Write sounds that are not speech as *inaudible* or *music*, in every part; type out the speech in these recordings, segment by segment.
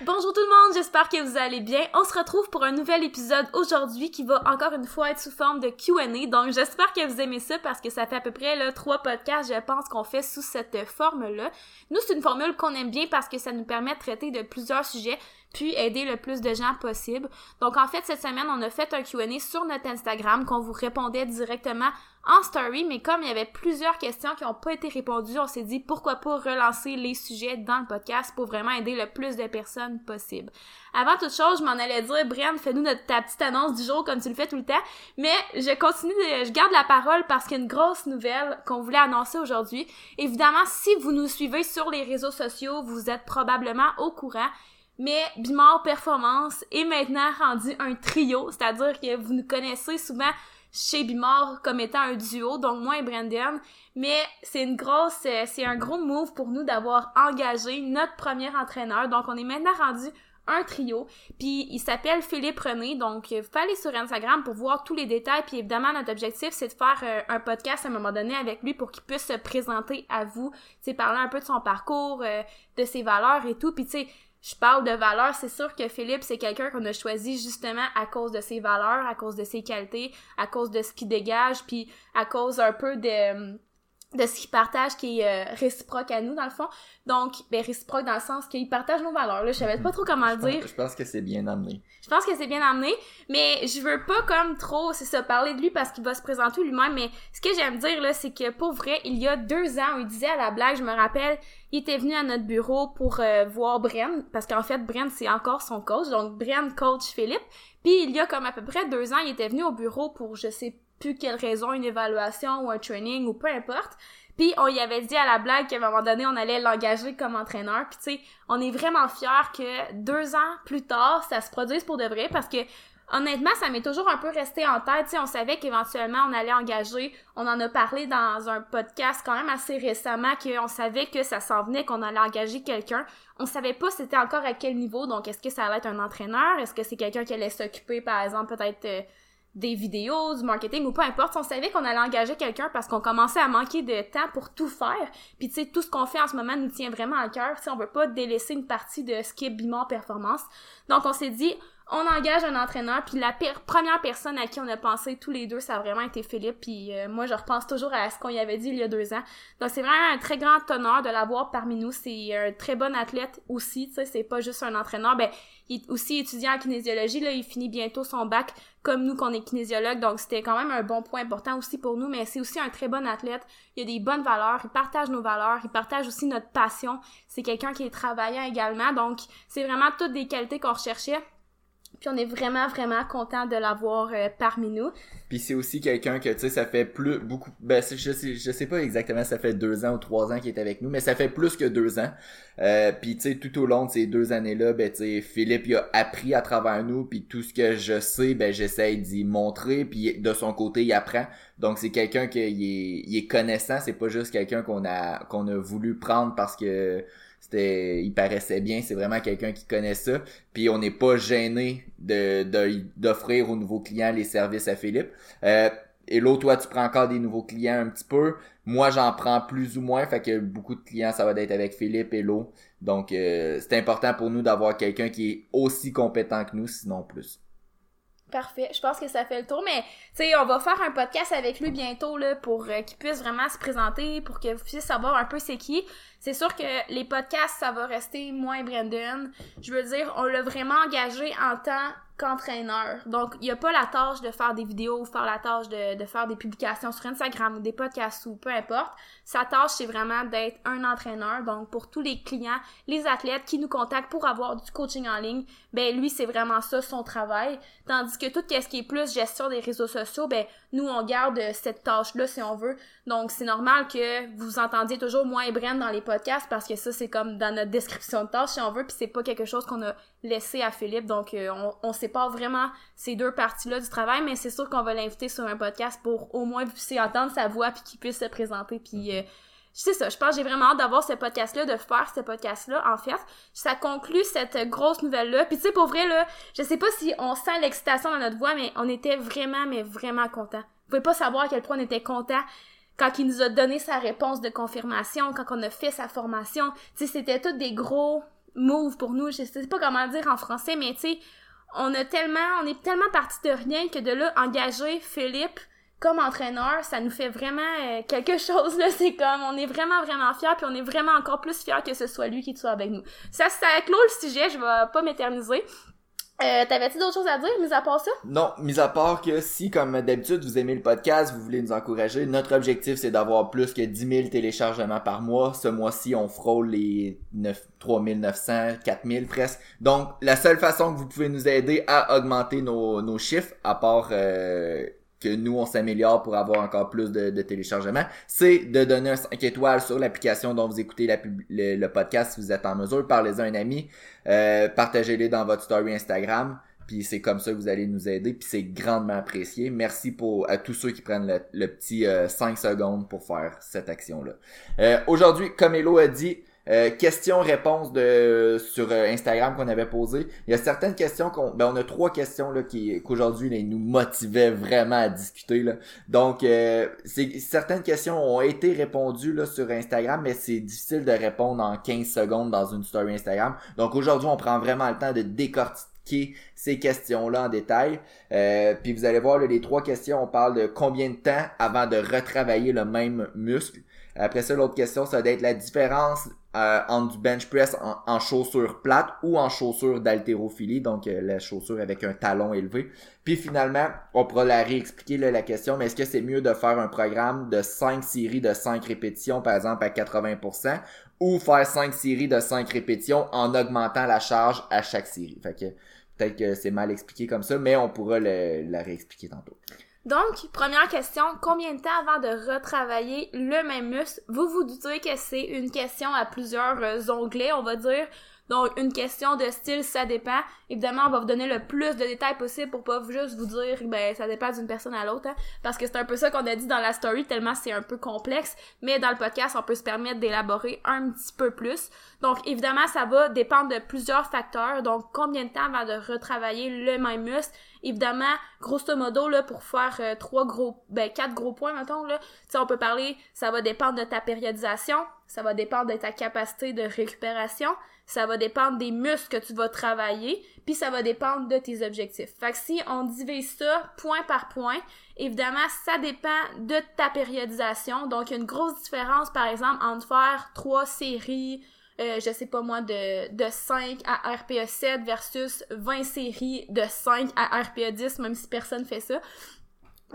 Bonjour tout le monde, j'espère que vous allez bien. On se retrouve pour un nouvel épisode aujourd'hui qui va encore une fois être sous forme de Q&A. Donc j'espère que vous aimez ça parce que ça fait à peu près trois podcasts, je pense, qu'on fait sous cette forme-là. Nous, c'est une formule qu'on aime bien parce que ça nous permet de traiter de plusieurs sujets puis aider le plus de gens possible. Donc en fait, cette semaine, on a fait un Q&A sur notre Instagram qu'on vous répondait directement en story, mais comme il y avait plusieurs questions qui n'ont pas été répondues, on s'est dit pourquoi pas relancer les sujets dans le podcast pour vraiment aider le plus de personnes possible. Avant toute chose, je m'en allais dire, Brian, fais-nous notre ta petite annonce du jour comme tu le fais tout le temps, mais je continue, de, je garde la parole parce qu'il y a une grosse nouvelle qu'on voulait annoncer aujourd'hui. Évidemment, si vous nous suivez sur les réseaux sociaux, vous êtes probablement au courant mais Bimor Performance est maintenant rendu un trio, c'est-à-dire que vous nous connaissez souvent chez Bimor comme étant un duo, donc moi et Brandon, mais c'est une grosse, euh, c'est un gros move pour nous d'avoir engagé notre premier entraîneur, donc on est maintenant rendu un trio, puis il s'appelle Philippe René, donc euh, vous pouvez aller sur Instagram pour voir tous les détails, puis évidemment notre objectif c'est de faire euh, un podcast à un moment donné avec lui pour qu'il puisse se présenter à vous, sais, parler un peu de son parcours, de ses valeurs et tout, puis tu sais, je parle de valeurs, c'est sûr que Philippe, c'est quelqu'un qu'on a choisi justement à cause de ses valeurs, à cause de ses qualités, à cause de ce qu'il dégage, puis à cause un peu de de ce qu'il partage qui est euh, réciproque à nous dans le fond. Donc ben réciproque dans le sens qu'il partage nos valeurs là, je savais pas trop comment le dire. je pense que c'est bien amené. Je pense que c'est bien amené, mais je veux pas comme trop c'est ça parler de lui parce qu'il va se présenter lui-même mais ce que j'aime dire là c'est que pour vrai, il y a deux ans, il disait à la blague, je me rappelle, il était venu à notre bureau pour euh, voir Bren parce qu'en fait Bren c'est encore son coach. Donc Bren coach Philippe. Puis il y a comme à peu près deux ans, il était venu au bureau pour je sais plus quelle raison, une évaluation ou un training ou peu importe. Puis on y avait dit à la blague qu'à un moment donné, on allait l'engager comme entraîneur. Puis tu sais, on est vraiment fiers que deux ans plus tard, ça se produise pour de vrai parce que honnêtement, ça m'est toujours un peu resté en tête. Tu sais, on savait qu'éventuellement, on allait engager. On en a parlé dans un podcast quand même assez récemment qu'on savait que ça s'en venait, qu'on allait engager quelqu'un. On savait pas c'était encore à quel niveau. Donc, est-ce que ça allait être un entraîneur? Est-ce que c'est quelqu'un qui allait s'occuper, par exemple, peut-être... Euh, des vidéos, du marketing ou peu importe, on savait qu'on allait engager quelqu'un parce qu'on commençait à manquer de temps pour tout faire. Puis tu sais, tout ce qu'on fait en ce moment nous tient vraiment à cœur. Si on veut pas délaisser une partie de ce qui est Bimor Performance. Donc on s'est dit, on engage un entraîneur, puis la première personne à qui on a pensé tous les deux, ça a vraiment été Philippe, puis euh, moi je repense toujours à ce qu'on y avait dit il y a deux ans. Donc c'est vraiment un très grand honneur de l'avoir parmi nous, c'est un très bon athlète aussi, tu sais, c'est pas juste un entraîneur, ben il est aussi étudiant en kinésiologie, là, il finit bientôt son bac comme nous qu'on est kinésiologue, donc c'était quand même un bon point important aussi pour nous, mais c'est aussi un très bon athlète, il a des bonnes valeurs, il partage nos valeurs, il partage aussi notre passion, c'est quelqu'un qui est travaillant également, donc c'est vraiment toutes des qualités qu'on recherchait puis on est vraiment, vraiment content de l'avoir euh, parmi nous. Puis c'est aussi quelqu'un que, tu sais, ça fait plus, beaucoup, ben, je sais, je sais pas exactement ça fait deux ans ou trois ans qu'il est avec nous, mais ça fait plus que deux ans. Euh, puis, tu sais, tout au long de ces deux années-là, ben, tu sais, Philippe, il a appris à travers nous, puis tout ce que je sais, ben, j'essaie d'y montrer, puis de son côté, il apprend. Donc, c'est quelqu'un qui est, il est connaissant, c'est pas juste quelqu'un qu'on a, qu'on a voulu prendre parce que il paraissait bien c'est vraiment quelqu'un qui connaît ça. Puis on n'est pas gêné de d'offrir aux nouveaux clients les services à Philippe. Euh, et l'autre toi tu prends encore des nouveaux clients un petit peu. Moi j'en prends plus ou moins fait que beaucoup de clients ça va être avec Philippe et l'eau donc euh, c'est important pour nous d'avoir quelqu'un qui est aussi compétent que nous sinon plus. Parfait. Je pense que ça fait le tour, mais tu sais, on va faire un podcast avec lui bientôt là pour euh, qu'il puisse vraiment se présenter, pour que vous puissiez savoir un peu c'est qui. C'est sûr que les podcasts, ça va rester moins Brandon. Je veux dire, on l'a vraiment engagé en tant qu'entraîneur. Donc, il n'y a pas la tâche de faire des vidéos ou faire la tâche de, de faire des publications sur Instagram ou des podcasts ou peu importe. Sa tâche, c'est vraiment d'être un entraîneur. Donc, pour tous les clients, les athlètes qui nous contactent pour avoir du coaching en ligne, ben lui, c'est vraiment ça son travail. Tandis que tout ce qui est plus gestion des réseaux sociaux, ben nous, on garde cette tâche-là si on veut. Donc, c'est normal que vous entendiez toujours moi et Bren dans les podcasts parce que ça, c'est comme dans notre description de tâche si on veut, puis c'est pas quelque chose qu'on a laissé à Philippe. Donc, euh, on, on sépare vraiment ces deux parties-là du travail, mais c'est sûr qu'on va l'inviter sur un podcast pour au moins vous puissiez entendre sa voix puis qu'il puisse se présenter. Puis, euh, c'est ça, je pense que j'ai vraiment hâte d'avoir ce podcast-là, de faire ce podcast-là, en fait. Ça conclut cette grosse nouvelle-là. Puis tu sais, pour vrai, là, je sais pas si on sent l'excitation dans notre voix, mais on était vraiment, mais vraiment contents. Vous pouvez pas savoir à quel point on était contents quand il nous a donné sa réponse de confirmation, quand on a fait sa formation. Tu sais, c'était tous des gros move pour nous. Je sais pas comment dire en français, mais tu sais, on a tellement, on est tellement parti de rien que de là, engager Philippe comme entraîneur, ça nous fait vraiment euh, quelque *laughs* chose là. C'est comme, on est vraiment vraiment fiers, puis on est vraiment encore plus fiers que ce soit lui qui soit avec nous. Ça, ça clôt le sujet. Je vais pas m'éterniser. Euh, T'avais-tu d'autres choses à dire, mis à part ça? Non, mis à part que si, comme d'habitude, vous aimez le podcast, vous voulez nous encourager, notre objectif, c'est d'avoir plus que 10 000 téléchargements par mois. Ce mois-ci, on frôle les 9, 3900, 4000 presque. Donc, la seule façon que vous pouvez nous aider à augmenter nos, nos chiffres, à part... Euh, que nous on s'améliore pour avoir encore plus de, téléchargements, c'est de donner un 5 étoiles sur l'application dont vous écoutez le, podcast si vous êtes en mesure. Parlez-en à un ami, euh, partagez-les dans votre story Instagram. Puis c'est comme ça que vous allez nous aider. Puis c'est grandement apprécié. Merci pour à tous ceux qui prennent le, petit 5 euh, secondes pour faire cette action-là. Euh, Aujourd'hui, comme Elo a dit, euh, questions-réponses de sur euh, Instagram qu'on avait posées. Il y a certaines questions qu'on. Ben on a trois questions là qui qu'aujourd'hui ils nous motivaient vraiment à discuter. Là. Donc euh, c'est certaines questions ont été répondues là, sur Instagram, mais c'est difficile de répondre en 15 secondes dans une story Instagram. Donc aujourd'hui, on prend vraiment le temps de décortiquer ces questions-là en détail. Euh, puis vous allez voir, les trois questions, on parle de combien de temps avant de retravailler le même muscle. Après ça, l'autre question, ça va être la différence euh, entre du bench press en, chaussures plates ou en chaussures d'haltérophilie, donc euh, la chaussure avec un talon élevé. Puis finalement, on pourra la réexpliquer la question, mais est-ce que c'est mieux de faire un programme de 5 séries de 5 répétitions, par exemple à 80%, ou faire 5 séries de 5 répétitions en augmentant la charge à chaque série? Fait que peut-être que c'est mal expliqué comme ça, mais on pourra la réexpliquer tantôt. Donc, première question, combien de temps avant de retravailler le même muscle? Vous vous doutez que c'est une question à plusieurs euh, onglets, on va dire. Donc, une question de style, ça dépend. Évidemment, on va vous donner le plus de détails possible pour pas juste vous dire, ben, ça dépend d'une personne à l'autre, hein, parce que c'est un peu ça qu'on a dit dans la story, tellement c'est un peu complexe. Mais dans le podcast, on peut se permettre d'élaborer un petit peu plus. Donc, évidemment, ça va dépendre de plusieurs facteurs. Donc, combien de temps avant de retravailler le même muscle? Évidemment, grosso modo, là, pour faire euh, trois gros, ben, quatre gros points, mettons, là, on peut parler, ça va dépendre de ta périodisation, ça va dépendre de ta capacité de récupération, ça va dépendre des muscles que tu vas travailler, puis ça va dépendre de tes objectifs. Fait que si on divise ça point par point, évidemment, ça dépend de ta périodisation. Donc, il y a une grosse différence, par exemple, entre faire trois séries, euh, je sais pas moi, de, de 5 à RPE 7 versus 20 séries de 5 à RPE 10, même si personne fait ça.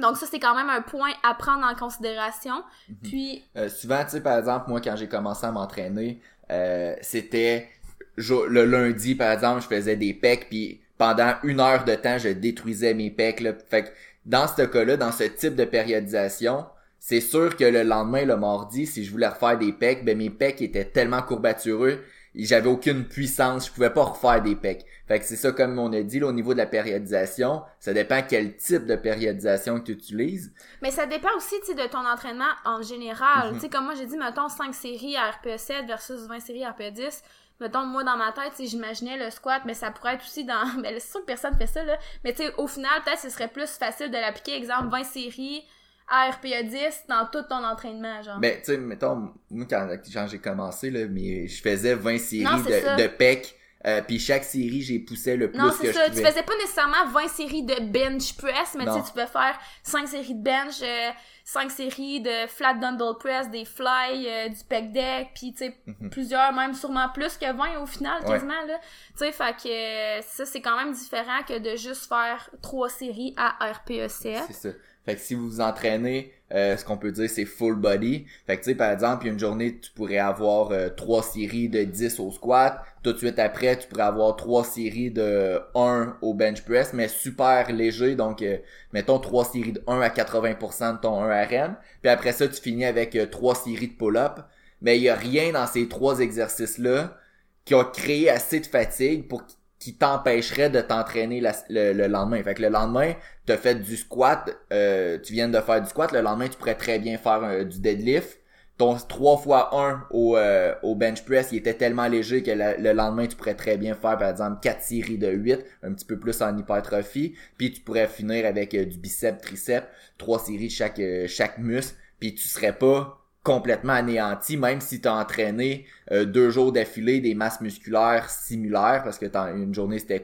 Donc ça, c'est quand même un point à prendre en considération. Mhm. Puis... Euh, souvent, tu sais, par exemple, moi, quand j'ai commencé à m'entraîner, euh, c'était le lundi, par exemple, je faisais des pecs, puis pendant une heure de temps, je détruisais mes pecs. Là. Fait que dans ce cas-là, dans ce type de périodisation, c'est sûr que le lendemain, le mardi, si je voulais refaire des pecs, ben mes pecs étaient tellement courbatureux, j'avais aucune puissance, je pouvais pas refaire des pecs. Fait que c'est ça comme on a dit là, au niveau de la périodisation, ça dépend quel type de périodisation que tu utilises. Mais ça dépend aussi de ton entraînement en général. Mhm. Tu sais comme moi j'ai dit mettons 5 séries à RPE7 versus 20 séries à RPE10. Mettons, moi, dans ma tête, j'imaginais le squat, mais ça pourrait être aussi dans... Mais *laughs* c'est sûr que personne fait ça, là. Mais tu sais, au final, peut-être ce serait plus facile de l'appliquer. Exemple, 20 séries, RPA 10 dans tout ton entraînement, genre. Ben, tu sais, mettons, moi, quand, j'ai commencé, là, mais je faisais 20 séries de, de PEC. Euh, puis chaque série, j'ai poussé le plus non, que ça. Tu faisais pas nécessairement 20 séries de bench press, mais tu sais, tu peux faire 5 séries de bench, euh, 5 séries de flat dumbbell press, des fly, euh, du pec deck, puis tu sais, mhm. plusieurs, même sûrement plus que 20 au final, quasiment, là. Tu sais, fait que euh, ça, c'est quand même différent que de juste faire 3 séries à RPE 7. C'est ça. Fait que si vous vous entraînez, euh, ce qu'on peut dire, c'est full body. Fait que tu sais, par exemple, une journée, tu pourrais avoir euh, trois séries de 10 au squat. Tout de suite après, tu pourrais avoir trois séries de 1 au bench press, mais super léger. Donc, euh, mettons trois séries de 1 à 80% de ton 1 RM. Puis après ça, tu finis avec trois séries de pull-up. Mais il y a rien dans ces trois exercices-là qui a créé assez de fatigue pour qui t'empêcherait de t'entraîner le, lendemain. Fait que le lendemain, tu as fait du squat, euh, tu viens de faire du squat, le lendemain, tu pourrais très bien faire euh, du deadlift. Ton 3 fois 1 au, euh, au bench press, il était tellement léger que le lendemain, tu pourrais très bien faire, par exemple, 4 séries de 8, un petit peu plus en hypertrophie. Puis tu pourrais finir avec du bicep, triceps, 3 séries chaque, chaque muscle. Puis tu serais pas complètement anéanti, même si tu as entraîné euh, deux jours d'affilée des masses musculaires similaires, parce que une journée c'était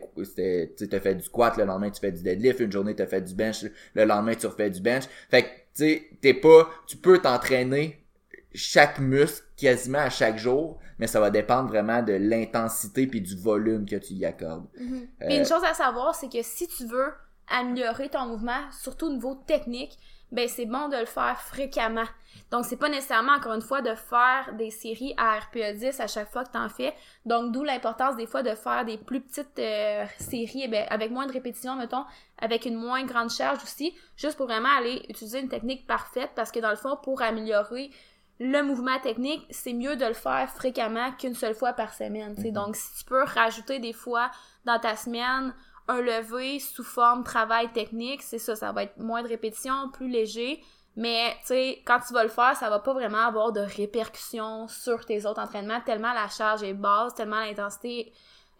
tu as fait du squat, le lendemain tu fais du deadlift, une journée tu as fait du bench, le lendemain tu refais du bench. Fait que tu sais, t'es pas. Tu peux t'entraîner chaque muscle quasiment à chaque jour, mais ça va dépendre vraiment de l'intensité puis du volume que tu y accordes. Mm une chose à savoir, c'est que si tu veux améliorer ton mouvement, surtout au niveau technique, ben c'est bon de le faire fréquemment. Donc c'est pas nécessairement encore une fois de faire des séries à RPE 10 à chaque fois que tu en fais. Donc d'où l'importance des fois de faire des plus petites euh, séries eh ben, avec moins de répétitions mettons, avec une moins grande charge aussi, juste pour vraiment aller utiliser une technique parfaite parce que dans le fond pour améliorer le mouvement technique, c'est mieux de le faire fréquemment qu'une seule fois par semaine. Mm Donc, si tu peux rajouter des fois dans ta semaine un lever sous forme travail technique, c'est ça, ça va être moins de répétitions, plus léger. Mais, tu sais, quand tu vas le faire, ça va pas vraiment avoir de répercussions sur tes autres entraînements, tellement la charge est basse, tellement l'intensité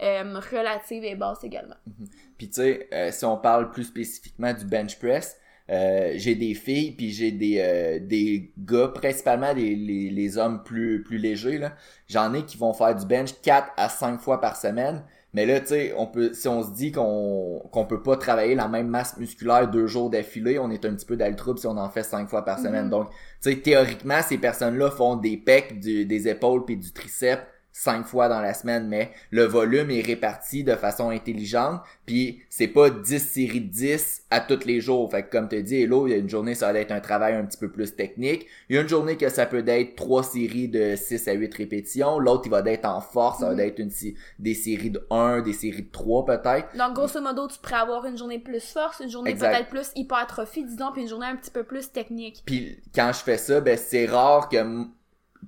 euh, relative est basse également. Mhm. Puis, tu sais, euh, si on parle plus spécifiquement du bench press, euh, j'ai des filles puis j'ai des des gars principalement les, les, les hommes plus plus légers là j'en ai qui vont faire du bench 4 à 5 fois par semaine mais là, tu sais, on peut, si on se dit qu'on qu'on peut pas travailler la même masse musculaire deux jours d'affilée, on est un petit peu dans le trouble si on en fait cinq fois par semaine. Mm-hmm. Donc, tu sais, théoriquement, ces personnes-là font des pecs, des épaules puis du triceps cinq fois dans la semaine, mais le volume est réparti de façon intelligente, puis c'est pas 10 séries de 10 à tous les jours. Fait que comme tu dis, Hello, il y a une journée, ça va être un travail un petit peu plus technique. Il y a une journée que ça peut être trois séries de 6 à 8 répétitions. L'autre, il va être en force, ça va mhm. être une, des séries de 1, des séries de 3 peut-être. Donc, grosso modo, tu pourrais avoir une journée plus force, une journée peut-être plus hypertrophie, disons, puis une journée un petit peu plus technique. Puis quand je fais ça, ben c'est rare que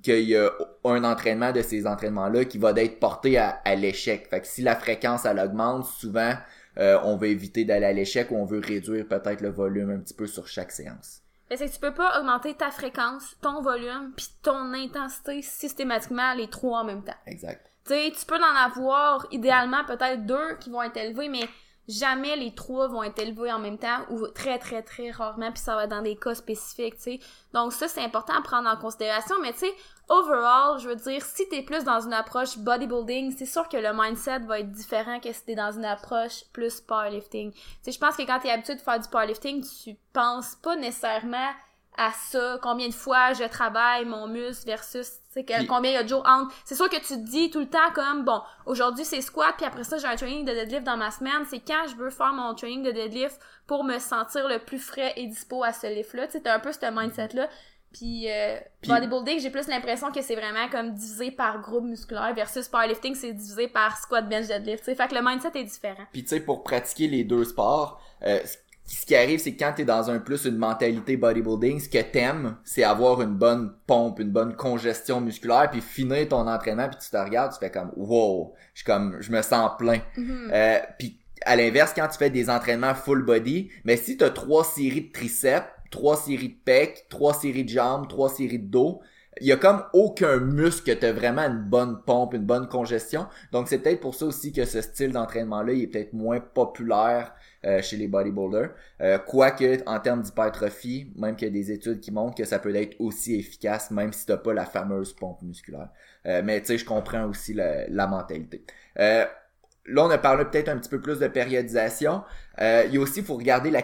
qu'il y a un entraînement de ces entraînements-là qui va être porté à, l'échec. Fait que si la fréquence elle augmente, souvent euh, on va éviter d'aller à l'échec ou on veut réduire peut-être le volume un petit peu sur chaque séance. C'est que tu peux pas augmenter ta fréquence, ton volume, puis ton intensité systématiquement les trois en même temps. Exact. Tu sais, tu peux en avoir idéalement peut-être deux qui vont être élevés, mais jamais les trois vont être élevés en même temps ou très très très rarement puis ça va être dans des cas spécifiques tu sais. Donc ça c'est important à prendre en considération mais tu sais overall je veux dire si t'es plus dans une approche bodybuilding c'est sûr que le mindset va être différent que si t'es dans une approche plus powerlifting. Tu sais je pense que quand t'es habitué de faire du powerlifting tu penses pas nécessairement à ça, combien de fois je travaille mon muscle versus c'est combien il y a de jours entre. C'est sûr que tu te dis tout le temps comme bon, aujourd'hui c'est squat puis après ça j'ai un training de deadlift dans ma semaine, c'est quand je veux faire mon training de deadlift pour me sentir le plus frais et dispo à ce lift là, tu sais un peu ce mindset là. Puis, euh, bodybuilding, j'ai plus l'impression que c'est vraiment comme divisé par groupe musculaire versus powerlifting, c'est divisé par squat, bench, deadlift. Fait que le mindset est différent. Puis tu sais, pour pratiquer les deux sports, euh, ce qui arrive, c'est que quand t'es dans un plus une mentalité bodybuilding, ce que t'aimes, c'est avoir une bonne pompe, une bonne congestion musculaire, puis finir ton entraînement, puis tu te regardes, tu fais comme wow, je comme je me sens plein. Mm-hmm. euh, puis à l'inverse, quand tu fais des entraînements full body, mais si t'as trois séries de triceps, trois séries de pecs, trois séries de jambes, trois séries de dos, il y a comme aucun muscle que t'as vraiment une bonne pompe, une bonne congestion. Donc c'est peut-être pour ça aussi que ce style d'entraînement-là, il est peut-être moins populaire chez les bodybuilders. Euh, quoique, en termes d'hypertrophie, même qu'il y a des études qui montrent que ça peut être aussi efficace, même si t'as pas la fameuse pompe musculaire. Euh, mais tu sais, je comprends aussi la, la mentalité. Euh, là, on a parlé peut-être un petit peu plus de périodisation. Euh, il y a aussi, il faut regarder la,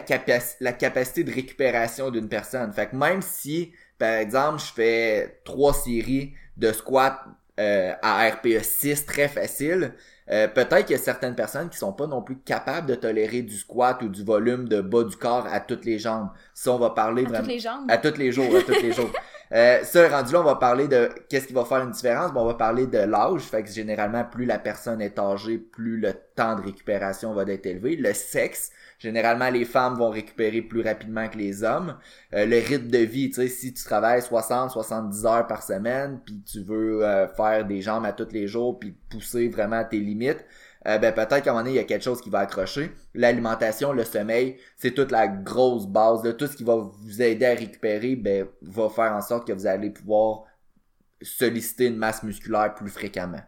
la capacité de récupération d'une personne. Fait que même si, par exemple, je fais trois séries de squat euh, à RPE 6 très facile, euh, peut-être qu'il y a certaines personnes qui sont pas non plus capables de tolérer du squat ou du volume de bas du corps à toutes les jambes. Si on va parler à vraiment... Toutes les jambes? À toutes les jours, à toutes les jours. *laughs* Euh, ça, rendu là, on va parler de qu'est-ce qui va faire une différence. Bon, on va parler de l'âge. Fait que généralement, plus la personne est âgée, plus le temps de récupération va être élevé. Le sexe, Généralement, les femmes vont récupérer plus rapidement que les hommes. Euh, le rythme de vie, tu sais, si tu travailles 60, 70 heures par semaine, puis tu veux euh, faire des jambes à tous les jours, puis pousser vraiment à tes limites, euh, ben peut-être qu'à un moment donné, il y a quelque chose qui va accrocher. L'alimentation, le sommeil, c'est toute la grosse base. de Tout ce qui va vous aider à récupérer, ben, va faire en sorte que vous allez pouvoir solliciter une masse musculaire plus fréquemment.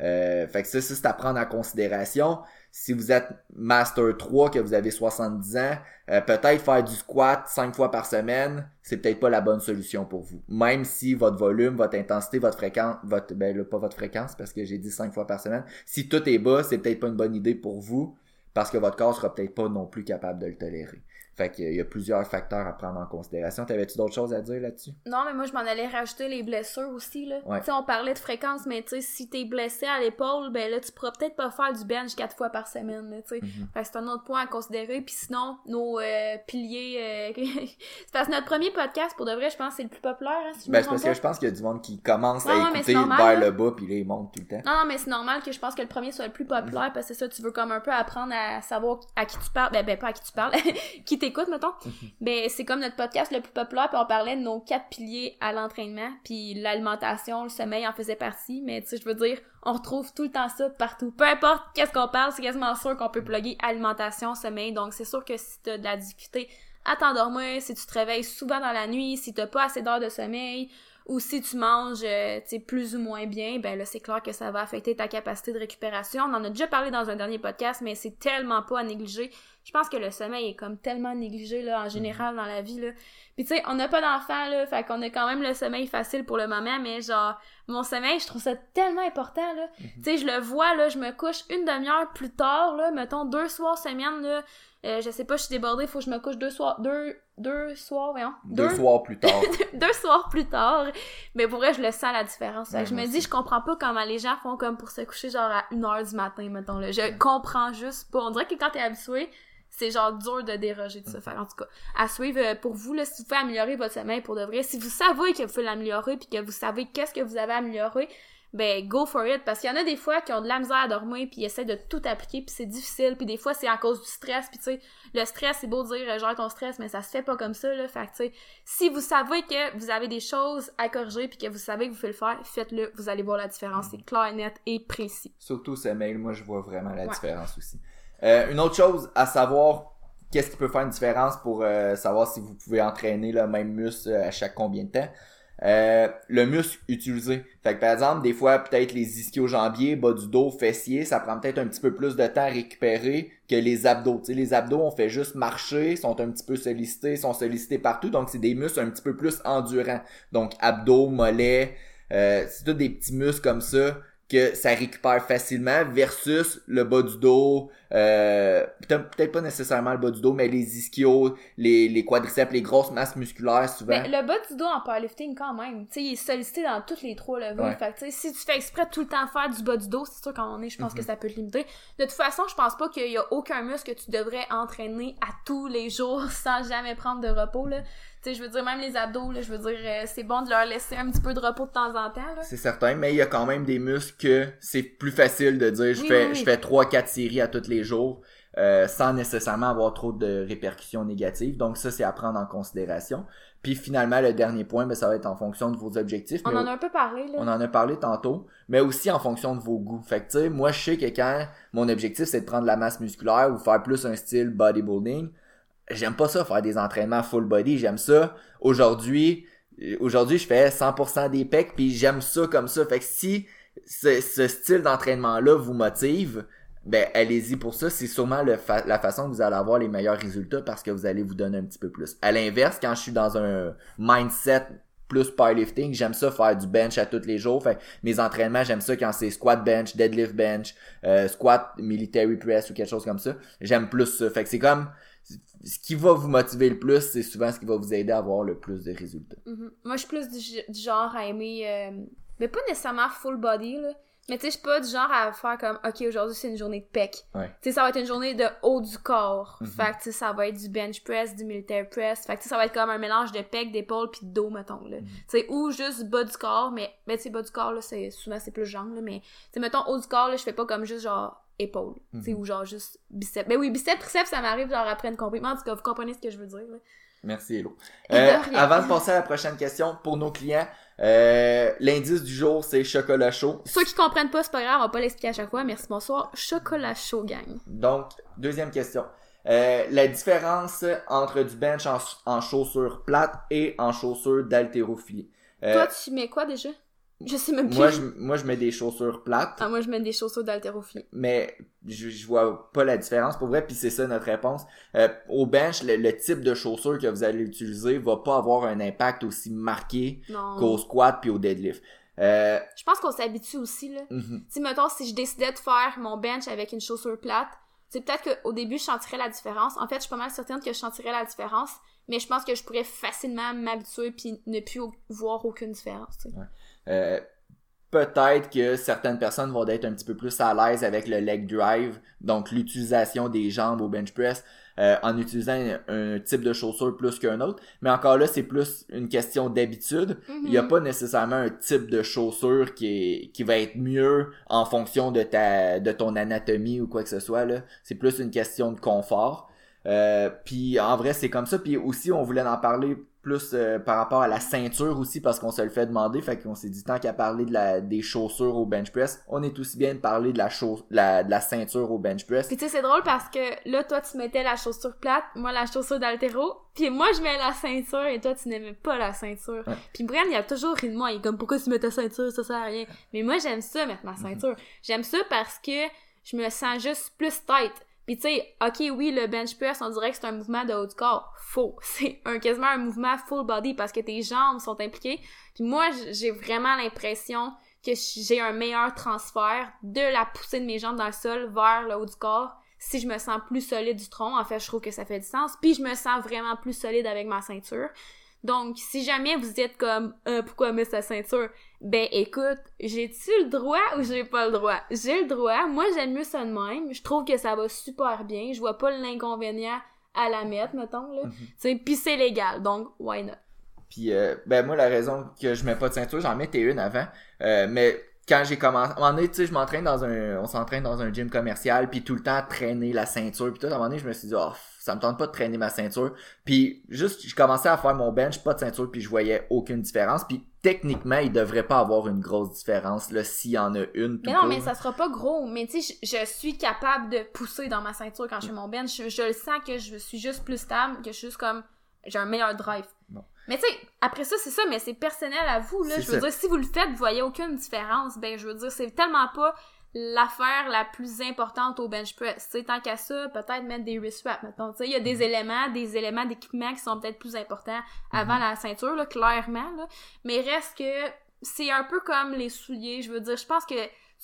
Euh, fait que ça, ça c'est à prendre en considération. Si vous êtes Master 3, que vous avez 70 ans, euh, peut-être faire du squat 5 fois par semaine, c'est peut-être pas la bonne solution pour vous. Même si votre volume, votre intensité, votre fréquence, votre, ben là, pas votre fréquence parce que j'ai dit 5 fois par semaine, si tout est bas, c'est peut-être pas une bonne idée pour vous parce que votre corps sera peut-être pas non plus capable de le tolérer. Fait qu'il y a plusieurs facteurs à prendre en considération. T'avais-tu d'autres choses à dire là-dessus? Non, mais moi, je m'en allais rajouter les blessures aussi, là. Ouais. Tu sais, on parlait de fréquence, mais tu sais, si t'es blessé à l'épaule, ben là, tu pourras peut-être pas faire du bench quatre fois par semaine, là, tu sais. Mhm. Fait que c'est un autre point à considérer. Puis sinon, nos euh, piliers... euh, *laughs* c'est parce que notre premier podcast, pour de vrai, je pense que c'est le plus populaire, hein, si je Ben, me parce pas. que je pense qu'il y a du monde qui commence à écouter normal, vers là. le bas puis là, ils montent tout le temps. Non, non, mais c'est normal que je pense que le premier soit le plus populaire parce que c'est ça, tu veux comme un peu apprendre à savoir à qui tu parles. Ben, ben pas à qui tu parles, *laughs* qui t'écoute, mettons. ben, c'est comme notre podcast le plus populaire, puis on parlait de nos quatre piliers à l'entraînement, puis l'alimentation, le sommeil en faisait partie, mais tu sais, je veux dire, on retrouve tout le temps ça partout. Peu importe qu'est-ce qu'on parle, c'est quasiment sûr qu'on peut plugger alimentation, sommeil, donc c'est sûr que si t'as de la difficulté à t'endormir, si tu te réveilles souvent dans la nuit, si t'as pas assez d'heures de sommeil, ou si tu manges euh, plus ou moins bien, ben là c'est clair que ça va affecter ta capacité de récupération. On en a déjà parlé dans un dernier podcast, mais c'est tellement pas à négliger. Je pense que le sommeil est comme tellement négligé là en général dans la vie là. Puis tu sais, on n'a pas d'enfants là, fait qu'on a quand même le sommeil facile pour le moment, mais genre mon sommeil, je trouve ça tellement important là. Tu sais, je le vois là, je me couche une demi-heure plus tard là, mettons deux soirs semaine là. Euh, je sais pas, je suis débordée, faut que je me couche deux soirs, deux, deux soirs, voyons. Deux soirs plus tard. *laughs* deux soirs plus tard. Mais pour vrai, je le sens la différence. Fait que Ouais, je me dis, je comprends pas comment les gens font comme pour se coucher genre à 1h du matin, mettons là. Je comprends juste pas. On dirait que quand t'es habitué, c'est genre dur de déroger de ça. Fait en tout cas, à suivre euh, pour vous, là, si vous pouvez améliorer votre sommeil pour de vrai, si vous savez que vous pouvez l'améliorer puis que vous savez qu'est-ce que vous avez amélioré, ben go for it. Parce qu'il y en a des fois qui ont de la misère à dormir puis ils essaient de tout appliquer puis c'est difficile puis des fois c'est à cause du stress puis tu sais le stress c'est beau de dire euh, gère ton stress mais ça se fait pas comme ça là. Fait que tu sais si vous savez que vous avez des choses à corriger puis que vous savez que vous pouvez le faire faites-le. Vous allez voir la différence. C'est clair net et précis. Surtout au sommeil, moi je vois vraiment la Ouais. différence aussi. Euh, une autre chose à savoir, qu'est-ce qui peut faire une différence pour euh, savoir si vous pouvez entraîner le même muscle euh, à chaque combien de temps? Euh, le muscle utilisé. Fait que par exemple, des fois, peut-être les ischio-jambiers, bas du dos, fessiers, ça prend peut-être un petit peu plus de temps à récupérer que les abdos. Les abdos, on fait juste marcher, sont un petit peu sollicités, sont sollicités partout, donc c'est des muscles un petit peu plus endurants. Donc abdos, mollets, euh, c'est tous des petits muscles comme ça que ça récupère facilement versus le bas du dos, euh, peut-être pas nécessairement le bas du dos, mais les ischios, les, les quadriceps, les grosses masses musculaires souvent. Mais le bas du dos en powerlifting, quand même, tu sais, il est sollicité dans toutes les trois levées. Ouais. Fait que, si tu fais exprès de tout le temps faire du bas du dos, c'est sûr moment donné, je pense Mhm. que ça peut te limiter. De toute façon, je pense pas qu'il y a aucun muscle que tu devrais entraîner à tous les jours *laughs* sans jamais prendre de repos, là. Tu sais, je veux dire, même les abdos, là, je veux dire, euh, c'est bon de leur laisser un petit peu de repos de temps en temps. C'est certain, mais il y a quand même des muscles que c'est plus facile de dire je Oui, fais oui, oui. je fais 3 4 séries à tous les jours euh, sans nécessairement avoir trop de répercussions négatives. Donc ça c'est à prendre en considération. Puis finalement le dernier point ben, ça va être en fonction de vos objectifs. On mais en a un peu parlé, là. On en a parlé tantôt, mais aussi en fonction de vos goûts. Fait que tu sais, moi je sais que quand mon objectif c'est de prendre de la masse musculaire ou faire plus un style bodybuilding, j'aime pas ça faire des entraînements full body, j'aime ça. Aujourd'hui, aujourd'hui je fais 100% des pecs puis j'aime ça comme ça. Fait que si ce, ce style d'entraînement là vous motive, ben allez-y pour ça, c'est sûrement le fa- la façon que vous allez avoir les meilleurs résultats parce que vous allez vous donner un petit peu plus. À l'inverse, quand je suis dans un mindset plus powerlifting, j'aime ça faire du bench à tous les jours. Fait mes entraînements, j'aime ça quand c'est squat bench, deadlift bench, euh, squat military press ou quelque chose comme ça. J'aime plus ça. Fait que c'est comme ce qui va vous motiver le plus, c'est souvent ce qui va vous aider à avoir le plus de résultats. Mhm. Moi, je suis plus du, du genre à aimer, euh, mais pas nécessairement full body, là. Mais tu sais, je suis pas du genre à faire comme, ok, aujourd'hui c'est une journée de pec. Ouais. Tu sais, ça va être une journée de haut du corps. Mhm. Fait que tu sais, ça va être du bench press, du military press. Fait que tu sais, ça va être comme un mélange de pec, d'épaule puis de dos, mettons, là. Mhm. Tu sais, ou juste bas du corps, mais, mais tu sais, bas du corps, là, c'est, souvent c'est plus jambes, là, mais tu sais, mettons, haut du corps, là, je fais pas comme juste genre épaule. Tu sais, Mhm. ou genre juste biceps. Ben oui, biceps, triceps, ça m'arrive genre après une compétition. En tout cas, vous comprenez ce que je veux dire, là. Merci Hello. *laughs* Euh, avant de passer à la prochaine question, pour nos clients, euh, l'indice du jour, c'est chocolat chaud. Ceux qui comprennent pas, c'est pas grave, on va pas l'expliquer à chaque fois. Merci, bonsoir. Chocolat chaud, gang. Donc, deuxième question. Euh, la différence entre du bench en, en chaussures plates et en chaussures d'haltérophilie. Euh, Toi, tu mets quoi déjà? Je sais même plus. Moi, je, moi, je mets des chaussures plates. Ah, moi, je mets des chaussures d'haltérophilie. mais je, je vois pas la différence pour vrai puis c'est ça notre réponse Euh, au bench le, le type de chaussures que vous allez utiliser va pas avoir un impact aussi marqué qu'au squat puis au deadlift euh, Je pense qu'on s'habitue aussi, là. Tu sais, mettons, si je décidais de faire mon bench avec une chaussure plate, c'est peut-être qu'au début, je sentirais la différence. En fait, je suis pas mal certaine que je sentirais la différence, mais je pense que je pourrais facilement m'habituer puis ne plus voir aucune différence, tu sais. Euh, peut-être que certaines personnes vont être un petit peu plus à l'aise avec le leg drive, donc l'utilisation des jambes au bench press, euh, en utilisant un, un type de chaussure plus qu'un autre. Mais encore là, c'est plus une question d'habitude. Il n'y a Mhm. pas nécessairement un type de chaussure qui, est, qui va être mieux en fonction de ta de ton anatomie ou quoi que ce soit. C'est plus une question de confort. Euh, puis en vrai, c'est comme ça. Puis aussi, on voulait en parler plus euh, par rapport à la ceinture aussi parce qu'on se le fait demander. Fait qu'on s'est dit tant qu'à parler de la, des chaussures au bench press, on est aussi bien de parler de la, la, de la ceinture au bench press. Puis tu sais, c'est drôle parce que là, toi, tu mettais la chaussure plate, moi, la chaussure d'altéro, puis moi, je mets la ceinture et toi, tu n'aimais pas la ceinture. Ouais. Puis Brian, il a toujours ri de moi. Il est comme, pourquoi tu mets ta ceinture, ça sert à rien. Mais moi, j'aime ça, mettre ma ceinture. J'aime ça parce que je me sens juste plus tight. Puis tu sais, ok, oui, le bench press, on dirait que c'est un mouvement de haut du corps. Faux. *laughs* C'est un, quasiment un mouvement full body parce que tes jambes sont impliquées. Puis moi, j'ai vraiment l'impression que j'ai un meilleur transfert de la poussée de mes jambes dans le sol vers le haut du corps si je me sens plus solide du tronc. En fait, je trouve que ça fait du sens. Puis je me sens vraiment plus solide avec ma ceinture. Donc, si jamais vous êtes comme euh, pourquoi mettre sa ceinture? Ben écoute, j'ai-tu le droit ou j'ai pas le droit? J'ai le droit. Moi, j'aime mieux ça de même. Je trouve que ça va super bien. Je vois pas l'inconvénient à la mettre, mettons, là. Mhm. Tu sais, puis c'est légal, donc why not? Puis euh, ben moi la raison que je mets pas de ceinture, j'en mettais une avant, euh, mais quand j'ai commencé, à un moment donné, tu sais, je m'entraîne dans un, on s'entraîne dans un gym commercial, puis tout le temps traîner la ceinture, puis tout, à un moment donné, je me suis dit, oh, ça me tente pas de traîner ma ceinture, puis juste, je commençais à faire mon bench, pas de ceinture, puis je voyais aucune différence, puis techniquement, il devrait pas avoir une grosse différence, là, s'il y en a une. Mais non, court. mais ça sera pas gros. Mais tu sais, je, je suis capable de pousser dans ma ceinture quand je fais mon bench. Je, je le sens que je suis juste plus stable, que je suis juste comme j'ai un meilleur drive. Bon. Mais tu sais, après ça, c'est ça, mais c'est personnel à vous, là. Je veux ça. dire, si vous le faites, vous voyez aucune différence, ben je veux dire, c'est tellement pas l'affaire la plus importante au bench press. Tu sais, tant qu'à ça, peut-être mettre des wrist wraps, mettons. Il y a des éléments, des éléments d'équipement qui sont peut-être plus importants avant la ceinture, là, clairement, là. Mais reste que c'est un peu comme les souliers, je veux dire, je pense que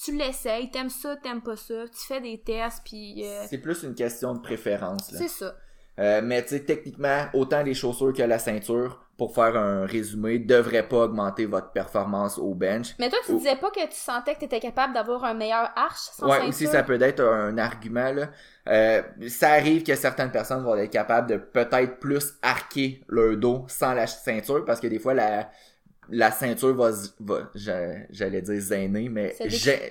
tu l'essayes, t'aimes ça, t'aimes pas ça, tu fais des tests, puis euh, C'est plus une question de préférence, là. c'est ça. Euh, mais tu sais, techniquement, autant les chaussures que la ceinture, pour faire un résumé, devraient pas augmenter votre performance au bench. Mais toi, tu disais pas que tu sentais que t'étais capable d'avoir un meilleur arche sans Ouais, ceinture? aussi ça peut être un argument là. Euh, ça arrive que certaines personnes vont être capables de peut-être plus arquer leur dos sans la ceinture parce que des fois la la ceinture va, va j'a- j'allais dire gêner mais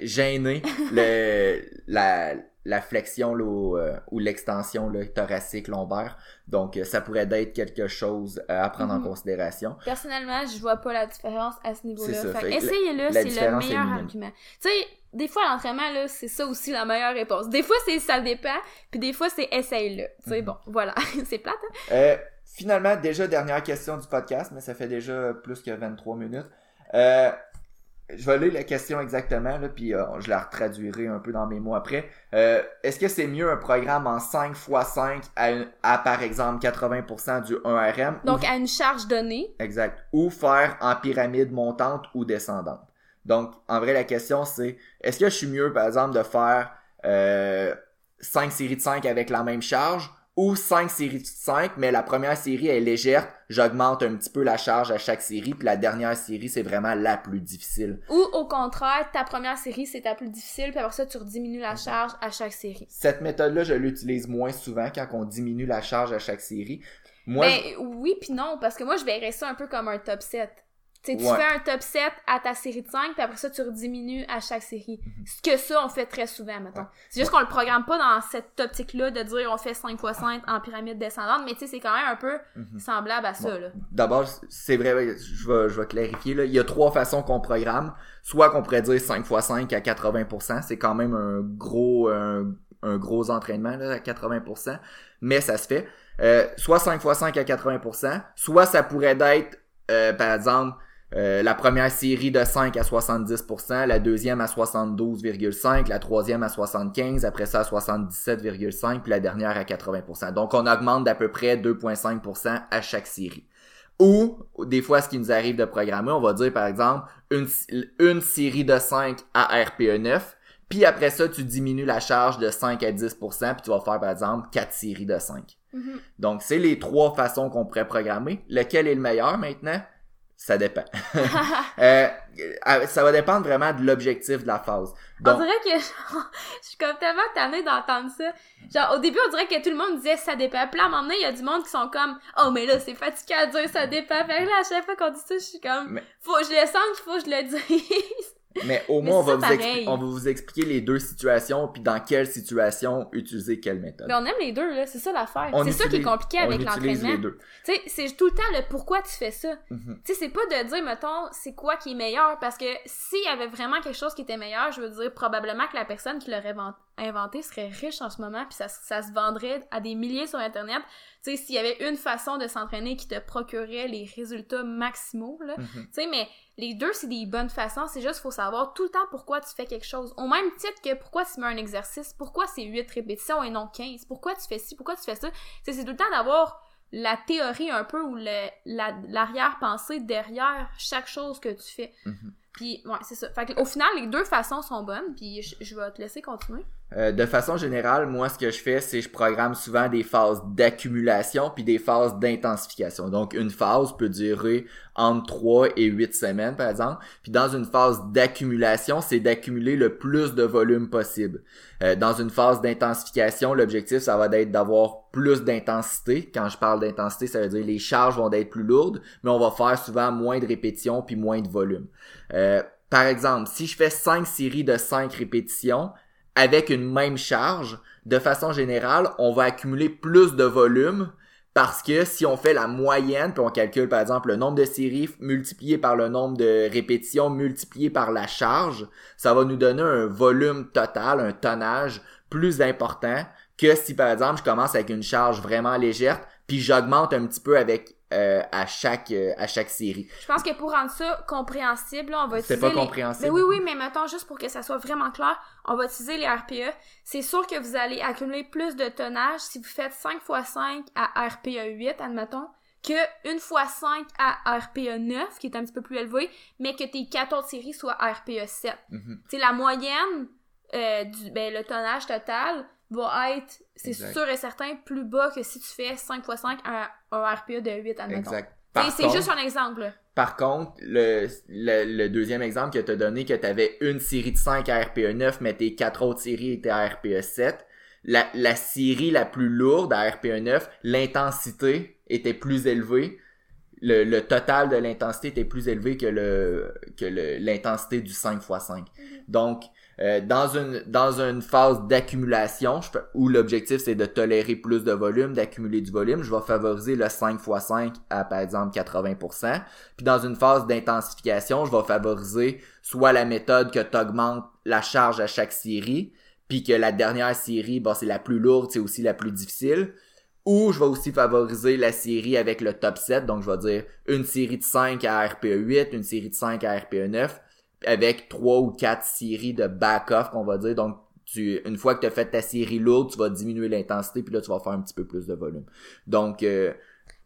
gêner le la la flexion là, ou, euh, ou l'extension là, thoracique lombaire donc euh, ça pourrait être quelque chose euh, à prendre en Mhm. considération Personnellement, je vois pas la différence à ce niveau-là. Essayez-le, c'est le meilleur argument. Tu sais, des fois, l'entraînement, là, c'est ça aussi la meilleure réponse. Des fois, c'est ça dépend, puis des fois, c'est essaye-le. Tu sais, Mhm. bon, voilà. *laughs* c'est plate, hein? Euh, finalement, déjà, dernière question du podcast, mais ça fait déjà plus que 23 minutes. Je vais lire la question exactement, là, puis euh, je la retraduirai un peu dans mes mots après. Euh, Est-ce que c'est mieux un programme en 5 x 5 à, par exemple, 80% du 1RM? Donc, ou, à une charge donnée, Exact. Ou faire en pyramide montante ou descendante. Donc, en vrai, la question, c'est est-ce que je suis mieux, par exemple, de faire euh, 5 séries de 5 avec la même charge ou 5 séries de 5, mais la première série est légère, j'augmente un petit peu la charge à chaque série, puis la dernière série, c'est vraiment la plus difficile. ou au contraire, ta première série, c'est ta plus difficile, puis après ça, tu rediminues la charge à chaque série. Cette méthode-là, je l'utilise moins souvent quand on diminue la charge à chaque série. Moi, Ben, oui puis non, parce que moi, je verrais ça un peu comme un top 7. Tu sais, tu Ouais. fais un top 7 à ta série de 5, puis après ça, tu rediminues à chaque série. Mhm. Ce que ça, on fait très souvent, mettons. C'est juste qu'on le programme pas dans cette optique-là de dire on fait 5 x 5 en pyramide descendante, mais tu sais, c'est quand même un peu Mhm. semblable à ça, là. D'abord, c'est vrai, je vais, je vais clarifier. Là. Il y a trois façons qu'on programme. Soit qu'on pourrait dire 5 x 5 à 80%. C'est quand même un gros, un, un gros entraînement là, à 80%. Mais ça se fait. Euh, soit 5 x 5 à 80%. Soit ça pourrait être, euh, par exemple, euh, la première série de 5 à 70%, la deuxième à 72,5%, la troisième à 75%, après ça à 77,5%, puis la dernière à 80%. Donc on augmente d'à peu près 2,5% à chaque série. Ou, des fois, ce qui nous arrive de programmer, on va dire par exemple une, une série de 5 à RPE 9, puis après ça, tu diminues la charge de 5 à 10%, puis tu vas faire par exemple 4 séries de 5. Mhm. Donc, c'est les trois façons qu'on pourrait programmer. Lequel est le meilleur maintenant? Ça dépend. *laughs* Euh, euh, ça va dépendre vraiment de l'objectif de la phase. On dirait que *laughs* genre, je suis comme tellement tannée d'entendre ça. Genre, au début, on dirait que tout le monde disait ça dépend. Puis là, à un moment donné, il y a du monde qui sont comme Oh, mais là, c'est fatigué à dire ça dépend. Fait que là, à chaque fois qu'on dit ça, je suis comme Mais- Faut que je le sente, faut que je le *laughs* dise. Mais au Mais moins, on va, vous expli- pareil. on va vous expliquer les deux situations, puis dans quelle situation utiliser quelle méthode. mais on aime les deux, là. C'est ça l'affaire. On C'est ça qui est compliqué avec l'entraînement. les deux. C'est tout le temps le pourquoi tu fais ça. Mhm. C'est pas de dire, mettons, c'est quoi qui est meilleur, parce que s'il y avait vraiment quelque chose qui était meilleur, je veux dire, probablement que la personne qui l'aurait invent- inventé serait riche en ce moment, puis ça, ça se vendrait à des milliers sur Internet. Tu sais, s'il y avait une façon de s'entraîner qui te procurait les résultats maximaux, là. Mhm. Tu sais, mais les deux, c'est des bonnes façons, c'est juste, faut savoir tout le temps pourquoi tu fais quelque chose. Au même titre que pourquoi tu mets un exercice, pourquoi c'est 8 répétitions et non 15, pourquoi tu fais ci, pourquoi tu fais ça? Tu sais, c'est tout le temps d'avoir la théorie un peu ou la- l'arrière-pensée derrière chaque chose que tu fais. Mhm. Puis, ouais, c'est ça. Fait que, au final, les deux façons sont bonnes, puis je, je vais te laisser continuer. Euh, de façon générale, moi, ce que je fais, c'est je programme souvent des phases d'accumulation puis des phases d'intensification. Donc, une phase peut durer entre 3 et 8 semaines, par exemple. Puis dans une phase d'accumulation, c'est d'accumuler le plus de volume possible. Euh, dans une phase d'intensification, l'objectif, ça va être d'avoir plus d'intensité. Quand je parle d'intensité, ça veut dire les charges vont être plus lourdes, mais on va faire souvent moins de répétitions puis moins de volume. Euh, par exemple, si je fais 5 séries de 5 répétitions, avec une même charge, de façon générale, on va accumuler plus de volume parce que si on fait la moyenne, puis on calcule par exemple le nombre de séries multiplié par le nombre de répétitions multiplié par la charge, ça va nous donner un volume total, un tonnage plus important que si par exemple je commence avec une charge vraiment légère, puis j'augmente un petit peu avec euh, à chaque euh, à chaque série. Je pense que pour rendre ça compréhensible, là, on va C'est utiliser pas les- compréhensible. Mais oui, oui, mais mettons, juste pour que ça soit vraiment clair, on va utiliser les RPE. C'est sûr que vous allez accumuler plus de tonnage si vous faites 5 x 5 à RPE 8, admettons, que 1 x 5 à RPE 9, qui est un petit peu plus élevé, mais que tes 14 séries soient RPE 7. Mhm. C'est la moyenne euh, du ben, le tonnage total va être, c'est sûr et certain, plus bas que si tu fais 5 x 5 à un RPE de 8, admettons. Exact. C'est juste un exemple. Par contre, le, le, le deuxième exemple que tu as donné, que tu avais une série de 5 à RPE 9, mais tes quatre autres séries étaient à RPE 7, la, la série la plus lourde à RPE 9, l'intensité était plus élevée. Le, le total de l'intensité était plus élevé que le que le- l'intensité du 5 x 5. Donc, euh, dans une dans une phase d'accumulation, où l'objectif c'est de tolérer plus de volume, d'accumuler du volume, je vais favoriser le 5 x 5 à par exemple 80%. Puis dans une phase d'intensification, je vais favoriser soit la méthode que tu augmentes la charge à chaque série, puis que la dernière série, bon, c'est la plus lourde, c'est aussi la plus difficile. Ou je vais aussi favoriser la série avec le top 7, donc je vais dire une série de 5 à RPE 8, une série de 5 à RPE 9, avec trois ou quatre séries de back-off qu'on va dire. Donc tu, une fois que tu as fait ta série lourde, tu vas diminuer l'intensité, puis là tu vas faire un petit peu plus de volume. Donc euh,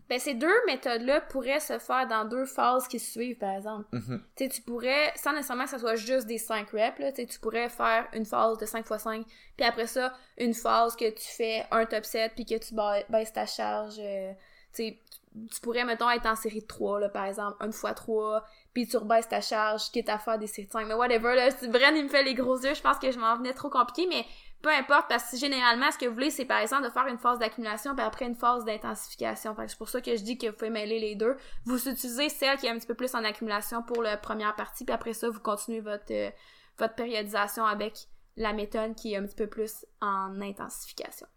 Ben, ces deux méthodes-là pourraient se faire dans deux phases qui suivent, par exemple. mhm, Tu pourrais, sans nécessairement que ça soit juste des 5 reps, là, tu pourrais faire une phase de 5 x 5, puis après ça, une phase que tu fais un top set, puis que tu ba- baisses ta charge, euh, tu pourrais, mettons, être en série de 3, là, par exemple, une fois 3, puis tu rebaisses ta charge, quitte à faire des séries de 5, mais whatever, là, Bren, il me fait les gros yeux, je pense que je m'en venais trop compliqué, mais peu importe, parce que généralement, ce que vous voulez, c'est par exemple de faire une phase d'accumulation, puis après une phase d'intensification. Fait que c'est pour ça que je dis que vous pouvez mêler les deux. Vous utilisez celle qui est un petit peu plus en accumulation pour la première partie, puis après ça, vous continuez votre, euh, votre périodisation avec la méthode qui est un petit peu plus en intensification.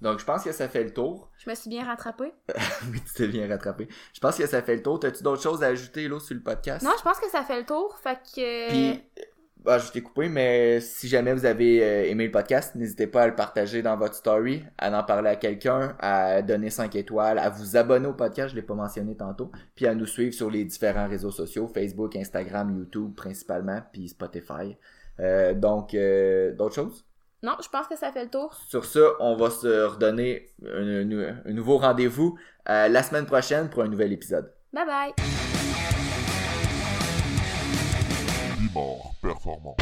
Donc je pense que ça fait le tour. Je me suis bien rattrapée? *laughs* oui, tu t'es bien rattrapé. Je pense que ça fait le tour. T'as-tu d'autres choses à ajouter là sur le podcast? Non, je pense que ça fait le tour, fait que... Puis, bah, je t'ai coupé, mais si jamais vous avez euh, aimé le podcast, n'hésitez pas à le partager dans votre story, à en parler à quelqu'un, à donner 5 étoiles, à vous abonner au podcast, je l'ai pas mentionné tantôt, puis à nous suivre sur les différents réseaux sociaux, Facebook, Instagram, YouTube principalement, puis Spotify. Euh, donc, euh, d'autres choses? Non, je pense que ça fait le tour. Sur ça, on va se redonner un, un- un nouveau rendez-vous euh, la semaine prochaine pour un nouvel épisode. Bye bye! Performant.